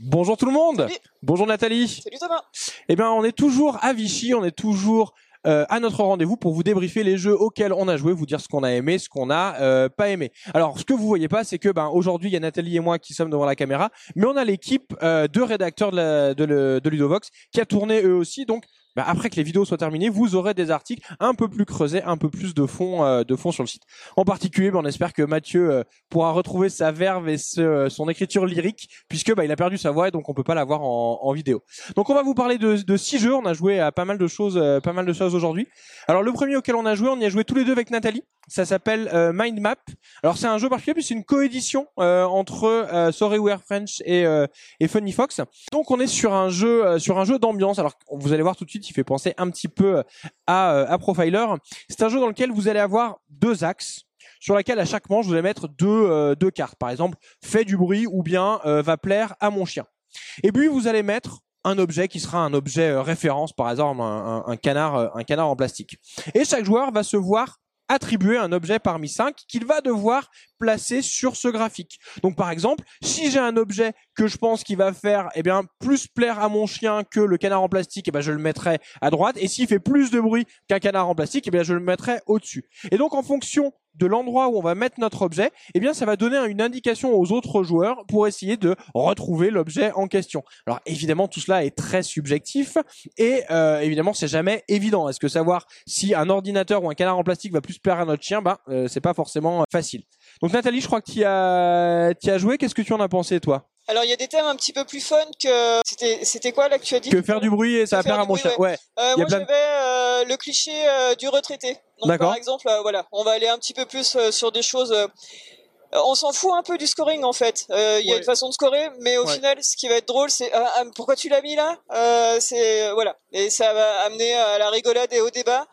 Bonjour tout le monde. Salut. Bonjour Nathalie. Salut Thomas. Eh bien, on est toujours à Vichy, on est toujours euh, à notre rendez-vous pour vous débriefer les jeux auxquels on a joué, vous dire ce qu'on a aimé, ce qu'on a euh, pas aimé. Alors, ce que vous voyez pas, c'est que ben aujourd'hui, il y a Nathalie et moi qui sommes devant la caméra, mais on a l'équipe euh, de rédacteurs de, la, de, le- de Ludovox qui a tourné eux aussi. Donc, ben, après que les vidéos soient terminées, vous aurez des articles un peu plus creusés, un peu plus de fond, euh, de fond sur le site. En particulier, ben, on espère que Mathieu euh, pourra retrouver sa verve et ce- son écriture lyrique, puisque ben, il a perdu sa voix et donc on peut pas la voir en, vidéo. Donc on va vous parler de, de six jeux. On a joué à pas mal de choses, euh, pas mal de choses aujourd'hui. Alors le premier auquel on a joué, on y a joué tous les deux avec Nathalie. Ça s'appelle euh, Mind Map. Alors c'est un jeu particulier puisque c'est une coédition euh, entre euh, Sorry We're French et, euh, et Funny Fox. Donc on est sur un jeu, euh, sur un jeu d'ambiance. Alors vous allez voir tout de suite, il fait penser un petit peu à, euh, à Profiler. C'est un jeu dans lequel vous allez avoir deux axes sur laquelle à chaque manche vous allez mettre deux, deux cartes. Par exemple, fais du bruit ou bien va plaire à mon chien. Et puis vous allez mettre un objet qui sera un objet référence, par exemple un, un- canard, un canard en plastique. Et chaque joueur va se voir attribuer un objet parmi cinq qu'il va devoir placer sur ce graphique. Donc par exemple, si j'ai un objet que je pense qui va faire eh bien plus plaire à mon chien que le canard en plastique, eh ben je le mettrai à droite et s'il fait plus de bruit qu'un canard en plastique, eh bien je le mettrai au-dessus. Et donc en fonction de l'endroit où on va mettre notre objet, eh bien ça va donner une indication aux autres joueurs pour essayer de retrouver l'objet en question. Alors évidemment tout cela est très subjectif et euh, évidemment c'est jamais évident. Est-ce que savoir si un ordinateur ou un canard en plastique va plus plaire à notre chien, bah euh, c'est pas forcément facile. Donc Nathalie, je crois que tu as, as joué. Qu'est-ce que tu en as pensé toi? Alors il y a des thèmes un petit peu plus fun que c'était c'était quoi là que tu as dit? Que faire du bruit et ça va faire plaire à mon chien. Ouais. Euh, moi j'avais euh, le cliché euh, du retraité. Donc D'accord. par exemple euh, voilà, on va aller un petit peu plus euh, sur des choses euh, on s'en fout un peu du scoring en fait. Euh, Il y a Ouais. une façon de scorer, mais au Ouais. final, ce qui va être drôle, c'est pourquoi tu l'as mis là? Euh, C'est voilà, et ça va amener à la rigolade et au débat.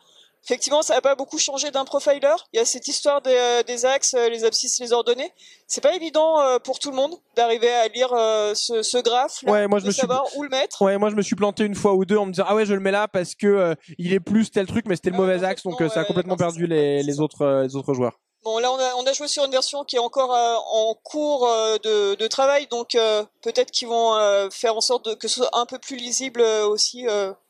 Effectivement, ça n'a pas beaucoup changé d'un profiler. Il y a cette histoire des, euh, des axes, euh, les abscisses, les ordonnées. C'est pas évident euh, pour tout le monde d'arriver à lire ce, ce graphe, là, Ouais, moi, je me suis- savoir où le mettre. Ouais, moi je me suis planté une fois ou deux en me disant ah ouais je le mets là parce que euh, il est plus tel truc mais c'était le Ah, mauvais axe donc euh, ça a ouais, complètement perdu les, les autres euh, les autres joueurs. Bon, là, on a, on a joué sur une version qui est encore euh, en cours euh, de, de travail, donc euh, peut-être qu'ils vont euh, faire en sorte de, que ce soit un peu plus lisible euh, aussi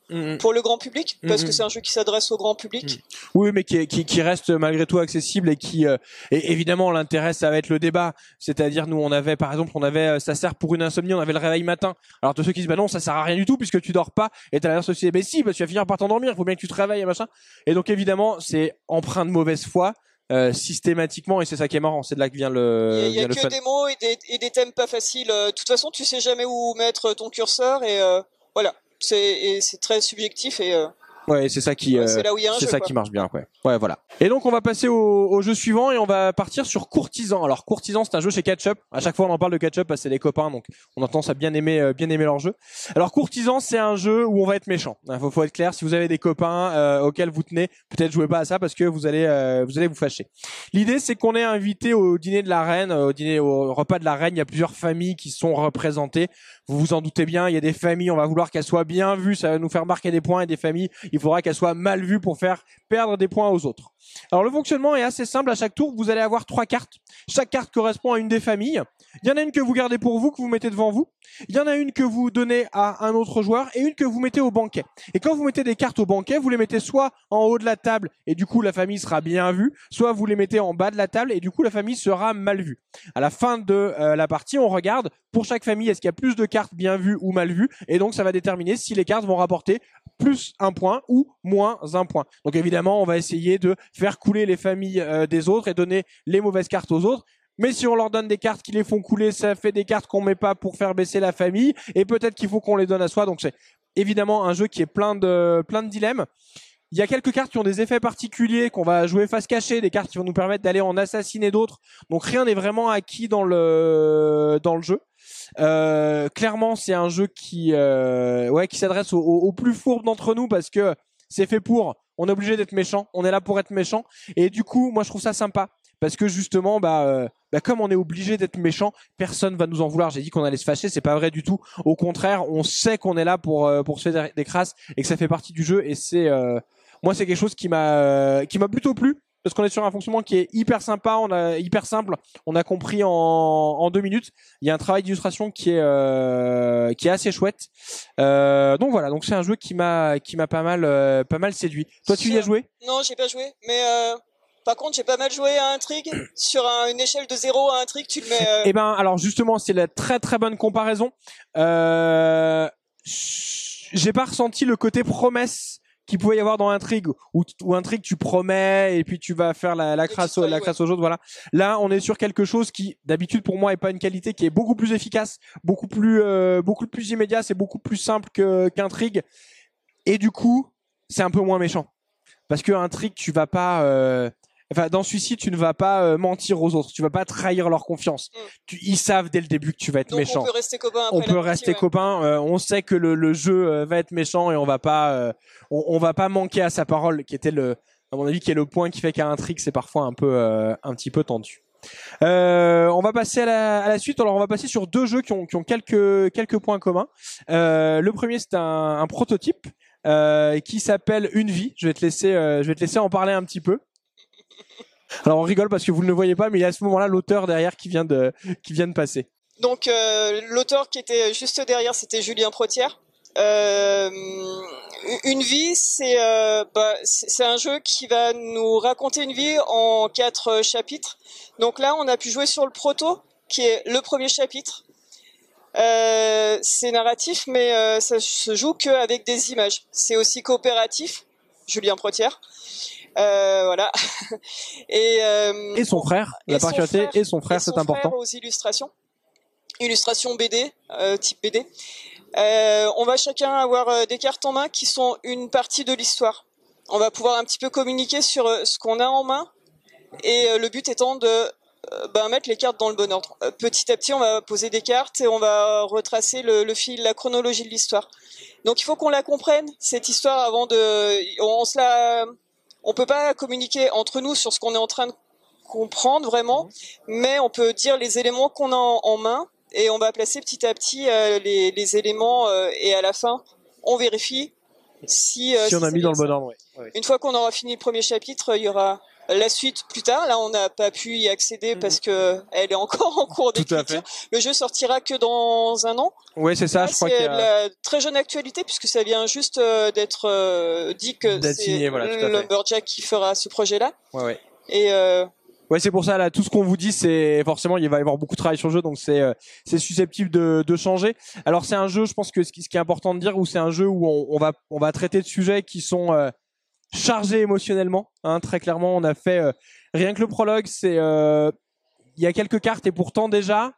Mhm. pour le grand public, parce que c'est un jeu qui s'adresse au grand public. Oui, mais qui, qui, qui reste malgré tout accessible et qui, euh, et évidemment, l'intérêt, ça va être le débat. C'est-à-dire, nous, on avait, par exemple, on avait, euh, ça sert pour une insomnie, on avait le réveil matin. Alors, de ceux qui disent, bah non, ça sert à rien du tout puisque tu dors pas. Et t'as la société, mais si, parce que tu vas finir par t'endormir. Il faut bien que tu te réveilles et machin. Et donc, évidemment, c'est empreint de mauvaise foi. euh, systématiquement et c'est ça qui est marrant c'est de là que vient Il le, y a, il y a vient le que fun. des mots et des, et des thèmes pas faciles. Euh, De toute façon, tu sais jamais où mettre ton curseur, et euh, voilà. C'est très subjectif, et euh, ouais c'est ça qui euh, c'est ça quoi. qui marche bien, ouais. Ouais, voilà. Et donc on va passer au, au jeu suivant et on va partir sur Courtisan. Alors Courtisan, c'est un jeu chez Catchup. À chaque fois on en parle de Catchup parce que c'est les copains, donc on a tendance à bien aimer, euh, bien aimer leur jeu. Alors Courtisan, c'est un jeu où on va être méchant. Il faut, faut être clair. Si vous avez des copains euh, auxquels vous tenez, peut-être jouez pas à ça parce que vous allez, euh, vous allez vous fâcher. L'idée, c'est qu'on est invité au dîner de la reine, au dîner, au repas de la reine. Il y a plusieurs familles qui sont représentées. Vous vous en doutez bien, il y a des familles, on va vouloir qu'elles soient bien vues, ça va nous faire marquer des points, et des familles, il faudra qu'elles soient mal vues pour faire perdre des points aux autres. Alors le fonctionnement est assez simple, à chaque tour, vous allez avoir trois cartes. Chaque carte correspond à une des familles. Il y en a une que vous gardez pour vous, que vous mettez devant vous. Il y en a une que vous donnez à un autre joueur et une que vous mettez au banquet. Et quand vous mettez des cartes au banquet, vous les mettez soit en haut de la table et du coup la famille sera bien vue, soit vous les mettez en bas de la table et du coup la famille sera mal vue. À la fin de euh, la partie, on regarde pour chaque famille est-ce qu'il y a plus de cartes bien vues ou mal vues? Et donc ça va déterminer si les cartes vont rapporter plus un point ou moins un point. Donc évidemment, on va essayer de faire couler les familles euh, des autres et donner les mauvaises cartes aux autres. Mais si on leur donne des cartes qui les font couler, ça fait des cartes qu'on met pas pour faire baisser la famille et peut-être qu'il faut qu'on les donne à soi. Donc c'est évidemment un jeu qui est plein de plein de dilemmes. Il y a quelques cartes qui ont des effets particuliers qu'on va jouer face cachée, des cartes qui vont nous permettre d'aller en assassiner d'autres. Donc rien n'est vraiment acquis dans le dans le jeu. Euh, clairement, c'est un jeu qui euh, ouais qui s'adresse aux, plus fourbes d'entre nous parce que c'est fait pour. On est obligé d'être méchant. On est là pour être méchant. Et du coup, moi je trouve ça sympa parce que justement, bah, euh, bah comme on est obligé d'être méchant, personne va nous en vouloir. J'ai dit qu'on allait se fâcher, c'est pas vrai du tout. Au contraire, on sait qu'on est là pour euh, pour se faire des, crasses et que ça fait partie du jeu. Et c'est euh, moi c'est quelque chose qui m'a qui m'a plutôt plu. Parce qu'on est sur un fonctionnement qui est hyper sympa, on a hyper simple, on a compris en, en deux minutes. Il y a un travail d'illustration qui est euh, qui est assez chouette. Euh, donc voilà, donc c'est un jeu qui m'a qui m'a pas mal euh, pas mal séduit. Toi, tu y as joué? Non, j'ai pas joué, mais par contre, j'ai pas mal joué à Intrigue. Sur un- une échelle de 0 à Intrigue, tu le mets. euh, Eh ben, alors justement, c'est la très très bonne comparaison. Euh, j'ai pas ressenti le côté promesse qu'il pouvait y avoir dans Intrigue, où, où Intrigue tu promets et puis tu vas faire la, la crasse, la crasse aux autres, voilà. Là, on est sur quelque chose qui, d'habitude pour moi, est pas une qualité, qui est beaucoup plus efficace, beaucoup plus, euh, beaucoup plus immédiat, c'est beaucoup plus simple que qu'Intrigue. Et du coup, c'est un peu moins méchant, parce que Intrigue, tu vas pas euh, Enfin, dans celui-ci, tu ne vas pas euh, mentir aux autres, tu vas pas trahir leur confiance. Mm. Tu, ils savent dès le début que tu vas être donc méchant on peut rester copains après on peut rester ouais. copains. euh, on sait que le, le jeu euh, va être méchant et on va pas, euh, on, on va pas manquer à sa parole, qui était le, à mon avis, qui est le point qui fait qu'à un trick c'est parfois un peu, euh, un petit peu tendu. Euh, on va passer à la, à la suite. Alors on va passer sur deux jeux qui ont, qui ont quelques, quelques points communs. Euh, le premier c'est un, un prototype euh, qui s'appelle Une vie. Je vais te laisser, euh, je vais te laisser en parler un petit peu. Alors on rigole parce que vous ne le voyez pas, mais il y a à ce moment-là l'auteur derrière qui vient de, qui vient de passer. Donc euh, l'auteur qui était juste derrière, c'était Julien Protière. Euh, une vie, c'est euh, bah, c'est c'est un jeu qui va nous raconter une vie en quatre chapitres. Donc là, on a pu jouer sur le proto, qui est le premier chapitre. C'est narratif, mais ça se joue qu'avec des images. C'est aussi coopératif, Julien Protière. Euh, voilà. Et, euh, Et son frère, Et la particularité, et son frère, c'est important. frère aux illustrations. Illustrations BD, euh, type BD. Euh, on va chacun avoir euh, des cartes en main qui sont une partie de l'histoire. On va pouvoir un petit peu communiquer sur euh, ce qu'on a en main et le but étant de ben, mettre les cartes dans le bon ordre. Petit à petit, on va poser des cartes et on va retracer le, le fil, la chronologie de l'histoire. Donc il faut qu'on la comprenne cette histoire avant de. On, se la. On peut pas communiquer entre nous sur ce qu'on est en train de comprendre vraiment, mais on peut dire les éléments qu'on a en, en main et on va placer petit à petit euh, les, les éléments euh, et à la fin on vérifie si, euh, si on a mis dans le bon ordre. Une fois qu'on aura fini le premier chapitre, il y aura la suite plus tard. Là, on n'a pas pu y accéder Mhm. parce que elle est encore en cours d'écriture. Le jeu sortira que dans un an. Ouais, c'est ça, Là, je crois c'est qu'il y de a... la très jeune actualité puisque ça vient juste euh, d'être euh, dit que c'est voilà. Lumberjack qui fera ce projet-là. Ouais, ouais. Et euh, Ouais, c'est pour ça là, tout ce qu'on vous dit, c'est forcément il va y avoir beaucoup de travail sur le jeu, donc c'est euh, c'est susceptible de, de changer. Alors c'est un jeu, je pense que ce qui, ce qui est important de dire, où c'est un jeu où on, on va on va traiter de sujets qui sont chargés émotionnellement. Hein, très clairement, on a fait euh, rien que le prologue, c'est euh, il y a quelques cartes et pourtant déjà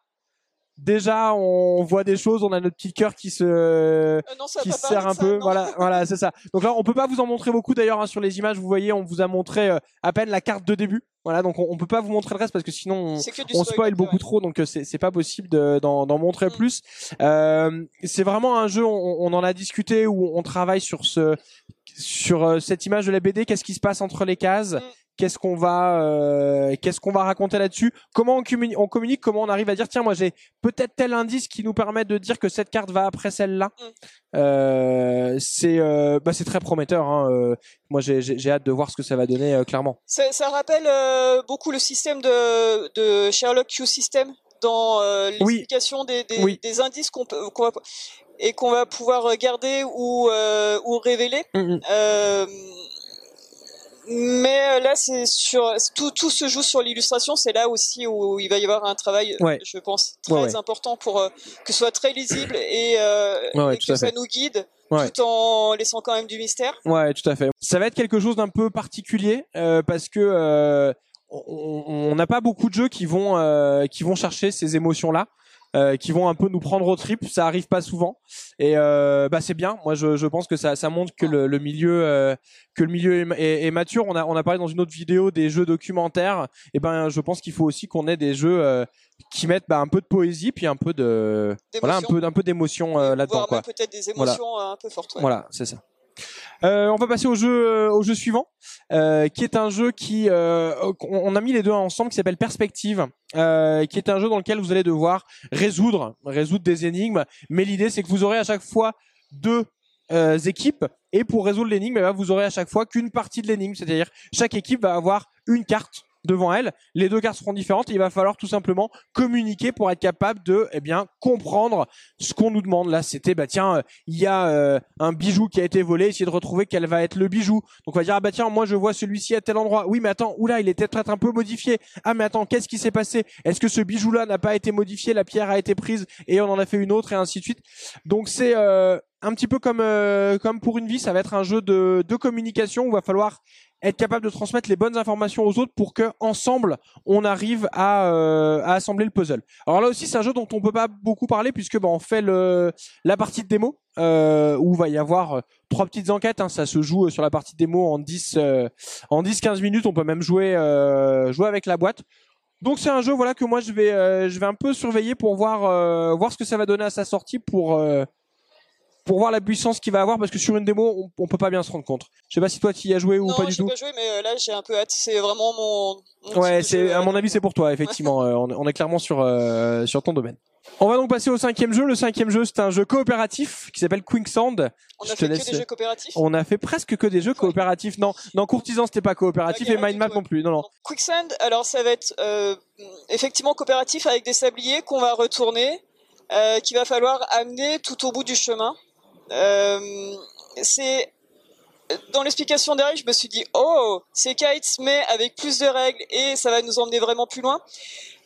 déjà on voit des choses, on a notre petit cœur qui se euh, non, qui se de un ça, peu. non. Voilà, voilà, c'est ça. Donc là, on peut pas vous en montrer beaucoup d'ailleurs hein, sur les images. Vous voyez, on vous a montré euh, à peine la carte de début. Voilà, donc on, on peut pas vous montrer le reste parce que sinon on, que spoil beaucoup ouais. trop, donc euh, c'est pas possible de- d'en montrer Mm. plus. Euh, c'est vraiment un jeu. On, on en a discuté où on travaille sur ce sur euh, cette image de la BD. Qu'est-ce qui se passe entre les cases? Mm. Qu'est-ce qu'on va euh, qu'est-ce qu'on va raconter là-dessus? Comment on communique, on communique? Comment on arrive à dire tiens moi j'ai peut-être tel indice qui nous permet de dire que cette carte va après celle-là? Mm. Euh, c'est euh, bah c'est très prometteur. Hein. euh, moi j'ai j'ai hâte de voir ce que ça va donner euh, clairement. Ça, ça rappelle euh, beaucoup le système de, de Sherlock Q System dans euh, Oui. l'explication des, des, Oui. des indices qu'on peut qu'on va et qu'on va pouvoir garder ou euh, ou révéler. Mm, Euh, mais euh, là, c'est sur tout, tout se joue sur l'illustration. C'est là aussi où il va y avoir un travail, Ouais. je pense, très Ouais, ouais. important pour euh, que ce soit très lisible et, euh, et que ça fait. nous guide, tout en laissant quand même du mystère. Ouais, tout à fait. Ça va être quelque chose d'un peu particulier euh, parce que euh, on n'a pas beaucoup de jeux qui vont euh, qui vont chercher ces émotions là. Euh, qui vont un peu nous prendre au trip, ça arrive pas souvent et euh, bah c'est bien. Moi je, je pense que ça, ça montre que le, le milieu euh, que le milieu est, est- est mature. On a on a parlé dans une autre vidéo des jeux documentaires. Et ben je pense qu'il faut aussi qu'on ait des jeux euh, qui mettent bah, un peu de poésie puis un peu de voilà un peu un peu d'émotion euh, là-dedans quoi. peut-être des émotions euh, un peu fortes. ouais. Voilà, c'est ça. Euh, on va passer au jeu, euh, au jeu suivant, euh, qui est un jeu qui, euh, on a mis les deux ensemble, qui s'appelle Perspective, euh, qui est un jeu dans lequel vous allez devoir résoudre, résoudre des énigmes. Mais l'idée, c'est que vous aurez à chaque fois deux euh, équipes Et pour résoudre l'énigme, eh ben, vous aurez à chaque fois qu'une partie de l'énigme, c'est-à-dire chaque équipe va avoir une carte devant elle. Les deux cartes seront différentes il va falloir tout simplement communiquer pour être capable de, eh bien, comprendre ce qu'on nous demande. Là, c'était, bah tiens, euh, il y a euh, un bijou qui a été volé, essayer de retrouver quel va être le bijou. Donc on va dire, ah bah tiens, moi je vois celui-ci à tel endroit. Oui, mais attends, oula, il était peut-être un peu modifié. Ah mais attends, qu'est-ce qui s'est passé? Est-ce que ce bijou-là n'a pas été modifié? La pierre a été prise et on en a fait une autre et ainsi de suite. Donc c'est euh, un petit peu comme comme pour une vie, ça va être un jeu de, de communication où il va falloir être capable de transmettre les bonnes informations aux autres pour que ensemble on arrive à, euh, à assembler le puzzle. Alors là aussi c'est un jeu dont on peut pas beaucoup parler puisque bah, on fait le la partie de démo euh, où va y avoir euh, trois petites enquêtes. Hein, ça se joue euh, sur la partie de démo en 10 en 10-15 minutes. On peut même jouer jouer avec la boîte. Donc c'est un jeu voilà que moi je vais je vais un peu surveiller pour voir voir ce que ça va donner à sa sortie pour pour voir la puissance qu'il va avoir parce que sur une démo on, on, peut pas bien se rendre compte. Je sais pas si toi tu y as joué ou pas du tout. Non, j'ai pas joué mais euh, là j'ai un peu hâte. C'est vraiment mon. ouais, c'est à mon avis c'est pour toi effectivement. Euh, on, est clairement sur euh, sur ton domaine. On va donc passer au cinquième jeu. Le cinquième jeu, c'est un jeu coopératif qui s'appelle Quicksand. On a fait que des jeux coopératifs. On a fait presque que des jeux coopératifs. Non, non, Courtisan c'était pas coopératif et Mindmap non plus. Non, non. Quicksand, alors ça va être euh, effectivement coopératif avec des sabliers qu'on va retourner, euh, qu'il va falloir amener tout au bout du chemin. Euh, c'est dans l'explication derrière, je me suis dit, oh, c'est Kites, mais avec plus de règles et ça va nous emmener vraiment plus loin.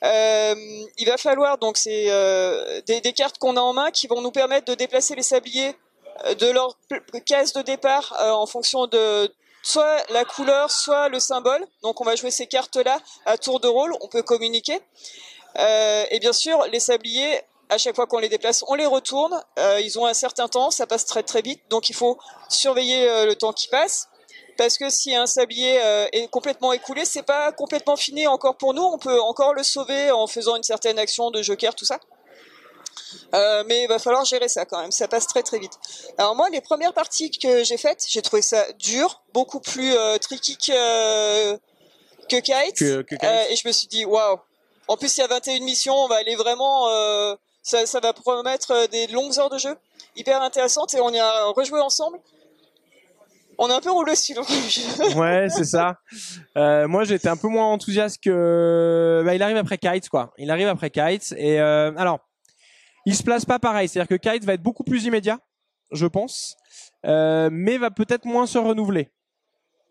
Euh, il va falloir donc c'est euh, des, des, cartes qu'on a en main qui vont nous permettre de déplacer les sabliers de leur case de départ en fonction de soit la couleur, soit le symbole. Donc on va jouer ces cartes-là à tour de rôle. On peut communiquer. Et bien sûr, les sabliers à chaque fois qu'on les déplace, on les retourne. Euh, ils ont un certain temps, ça passe très très vite, donc il faut surveiller euh, le temps qui passe. Parce que si un sablier euh, est complètement écoulé, c'est pas complètement fini encore pour nous. On peut encore le sauver en faisant une certaine action de joker, tout ça. mais il va falloir gérer ça quand même, ça passe très très vite. Alors moi, les premières parties que j'ai faites, j'ai trouvé ça dur, beaucoup plus tricky que, que Kite. et je me suis dit, waouh, en plus il y a 21 missions, on va aller vraiment ça, ça, va promettre euh, des longues heures de jeu, hyper intéressantes, et on y a rejoué ensemble. On est un peu roulé sur le Ouais, c'est ça. Euh, moi, j'étais un peu moins enthousiaste que. Bah, il arrive après Kites, quoi. Il arrive après Kites, et euh, alors, il se place pas pareil. C'est-à-dire que Kites va être beaucoup plus immédiat, je pense, euh, mais va peut-être moins se renouveler.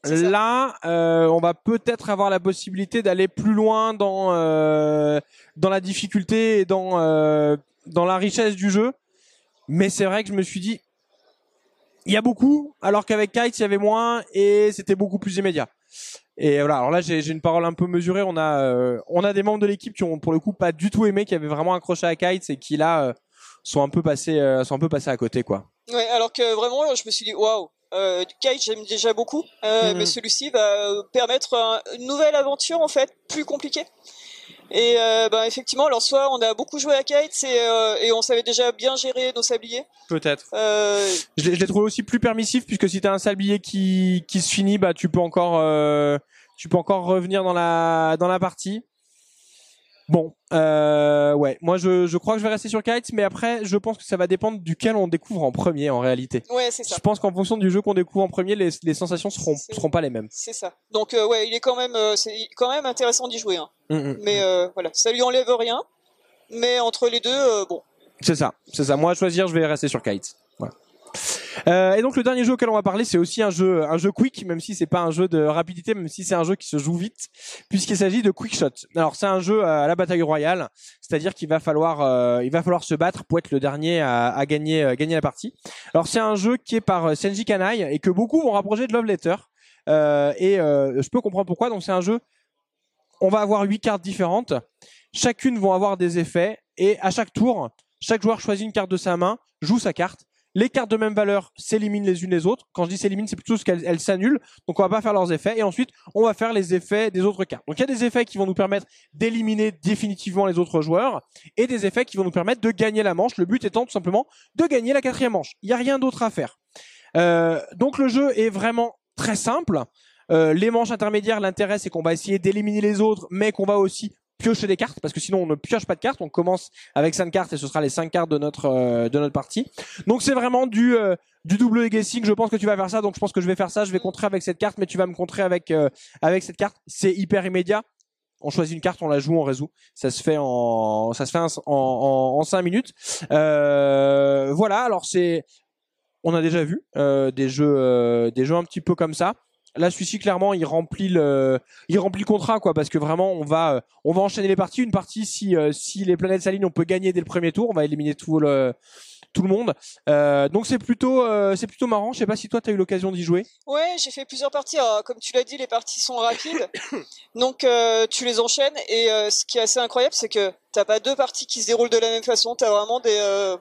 Là, euh, on va peut-être avoir la possibilité d'aller plus loin dans euh, dans la difficulté et dans euh, dans la richesse du jeu. Mais c'est vrai que je me suis dit, il y a beaucoup, alors qu'avec Kite il y avait moins et c'était beaucoup plus immédiat. Et voilà. Alors là, j'ai une parole un peu mesurée. On a euh, on a des membres de l'équipe qui ont pour le coup pas du tout aimé, qui avaient vraiment accroché à Kite et qui là euh, sont un peu passés sont un peu passés à côté quoi. Ouais, alors que vraiment, je me suis dit waouh euh, Kite, j'aime déjà beaucoup, euh, mhm. mais celui-ci va permettre une nouvelle aventure en fait, plus compliquée. Et euh, ben, effectivement, alors soit on a beaucoup joué à Kite et, euh, et on savait déjà bien gérer nos sabliers. Peut-être. Euh... Je l'ai trouvé aussi plus permissif puisque si t'as un sablier qui qui se finit, bah tu peux encore euh, tu peux encore revenir dans la dans la partie. Bon, euh, ouais, moi je, je crois que je vais rester sur Kites, mais après je pense que ça va dépendre duquel on découvre en premier en réalité. Ouais, c'est ça. Je pense qu'en fonction du jeu qu'on découvre en premier, les, les sensations seront seront pas les mêmes. C'est ça. Donc euh, ouais, il est quand même euh, c'est quand même intéressant d'y jouer. Hein. Mmh, mmh, mais mmh. Euh, voilà, ça lui enlève rien. Mais entre les deux, euh, bon. C'est ça, c'est ça. Moi à choisir, je vais rester sur Kites. Euh, et donc le dernier jeu auquel on va parler, c'est aussi un jeu, un jeu quick, même si c'est pas un jeu de rapidité, même si c'est un jeu qui se joue vite, puisqu'il s'agit de Quick Shot. Alors c'est un jeu à la bataille royale, c'est-à-dire qu'il va falloir, euh, il va falloir se battre pour être le dernier à, à gagner, euh, gagner la partie. Alors c'est un jeu qui est par euh, Senji Kanai et que beaucoup vont rapprocher de Love Letter. Euh, et je peux comprendre pourquoi. Donc c'est un jeu, on va avoir huit cartes différentes, chacune vont avoir des effets et à chaque tour, chaque joueur choisit une carte de sa main, joue sa carte les cartes de même valeur s'éliminent les unes les autres. Quand je dis s'éliminent, c'est plutôt ce qu'elles s'annulent. Donc on va pas faire leurs effets. Et ensuite, on va faire les effets des autres cartes. Donc il y a des effets qui vont nous permettre d'éliminer définitivement les autres joueurs et des effets qui vont nous permettre de gagner la manche. Le but étant tout simplement de gagner la quatrième manche. Il n'y a rien d'autre à faire. Euh, donc le jeu est vraiment très simple. Euh, les manches intermédiaires, l'intérêt c'est qu'on va essayer d'éliminer les autres, mais qu'on va aussi piocher des cartes parce que sinon on ne pioche pas de cartes. On commence avec cinq cartes et ce sera les cinq cartes de notre euh, de notre partie. Donc c'est vraiment du euh, du double guessing. Je pense que tu vas faire ça, donc je pense que je vais faire ça. Je vais contrer avec cette carte, mais tu vas me contrer avec euh, avec cette carte. C'est hyper immédiat. On choisit une carte, on la joue, on résout. Ça se fait en ça se fait en en, en cinq minutes. Euh, voilà. Alors c'est on a déjà vu euh, des jeux euh, des jeux un petit peu comme ça là celui-ci clairement il remplit le il remplit le contrat quoi parce que vraiment on va on va enchaîner les parties une partie si si les planètes s'alignent on peut gagner dès le premier tour on va éliminer tout le tout le monde. Euh, donc c'est plutôt euh, c'est plutôt marrant. Je sais pas si toi tu as eu l'occasion d'y jouer. Ouais, j'ai fait plusieurs parties. Alors, comme tu l'as dit, les parties sont rapides, donc euh, tu les enchaînes. Et euh, ce qui est assez incroyable, c'est que t'as pas deux parties qui se déroulent de la même façon. T'as vraiment des euh,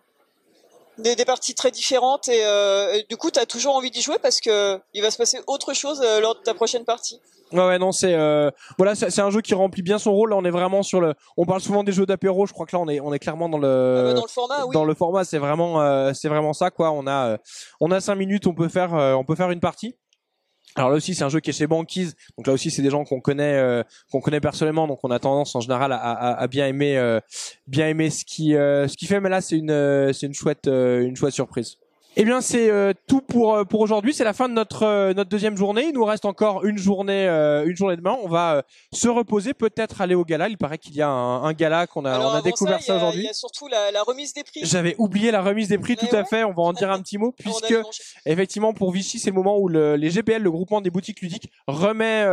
des, des, parties très différentes et, et du coup t'as toujours envie d'y jouer parce que il va se passer autre chose lors de ta prochaine partie. Ouais, ouais non, c'est euh, voilà, c'est un jeu qui remplit bien son rôle. Là, on est vraiment sur le. On parle souvent des jeux d'apéro. Je crois que là, on est on est clairement dans le ah bah dans le format. Oui. Dans le format, c'est vraiment euh, c'est vraiment ça quoi. On a euh, on a cinq minutes, on peut faire on peut faire une partie. Alors là aussi, c'est un jeu qui est chez Banquise. Donc là aussi, c'est des gens qu'on connaît, qu'on connaît personnellement. Donc on a tendance en général à, à, bien aimer, bien aimer ce qui, ce qui fait. Mais là, c'est une, c'est une chouette, une chouette surprise. Eh bien, c'est euh, tout pour euh, pour aujourd'hui. C'est la fin de notre euh, notre deuxième journée. Il nous reste encore une journée une journée demain. On va se reposer, peut-être aller au gala. Il paraît qu'il y a un, un gala qu'on a Alors, on a découvert ça, aujourd'hui. Il y a surtout la, la, remise des prix. J'avais oublié la remise des prix, Mais tout à ouais. fait. On va en dire un petit mot puisque effectivement pour Vichy, c'est le moment où le, les GPL, le groupement des boutiques ludiques, remet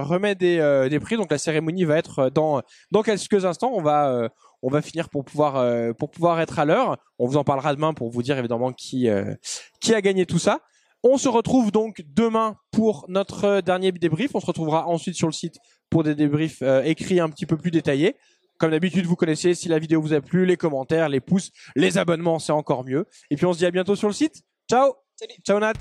remet des des prix. Donc la cérémonie va être dans dans quelques instants. On va on va finir pour pouvoir euh, pour pouvoir être à l'heure. On vous en parlera demain pour vous dire évidemment qui euh, qui a gagné tout ça. On se retrouve donc demain pour notre dernier débrief. On se retrouvera ensuite sur le site pour des débriefs euh, écrits un petit peu plus détaillés. Comme d'habitude, vous connaissez, si la vidéo vous a plu, les commentaires, les pouces, les abonnements, c'est encore mieux. Et puis on se dit à bientôt sur le site. Ciao Salut. Ciao Nat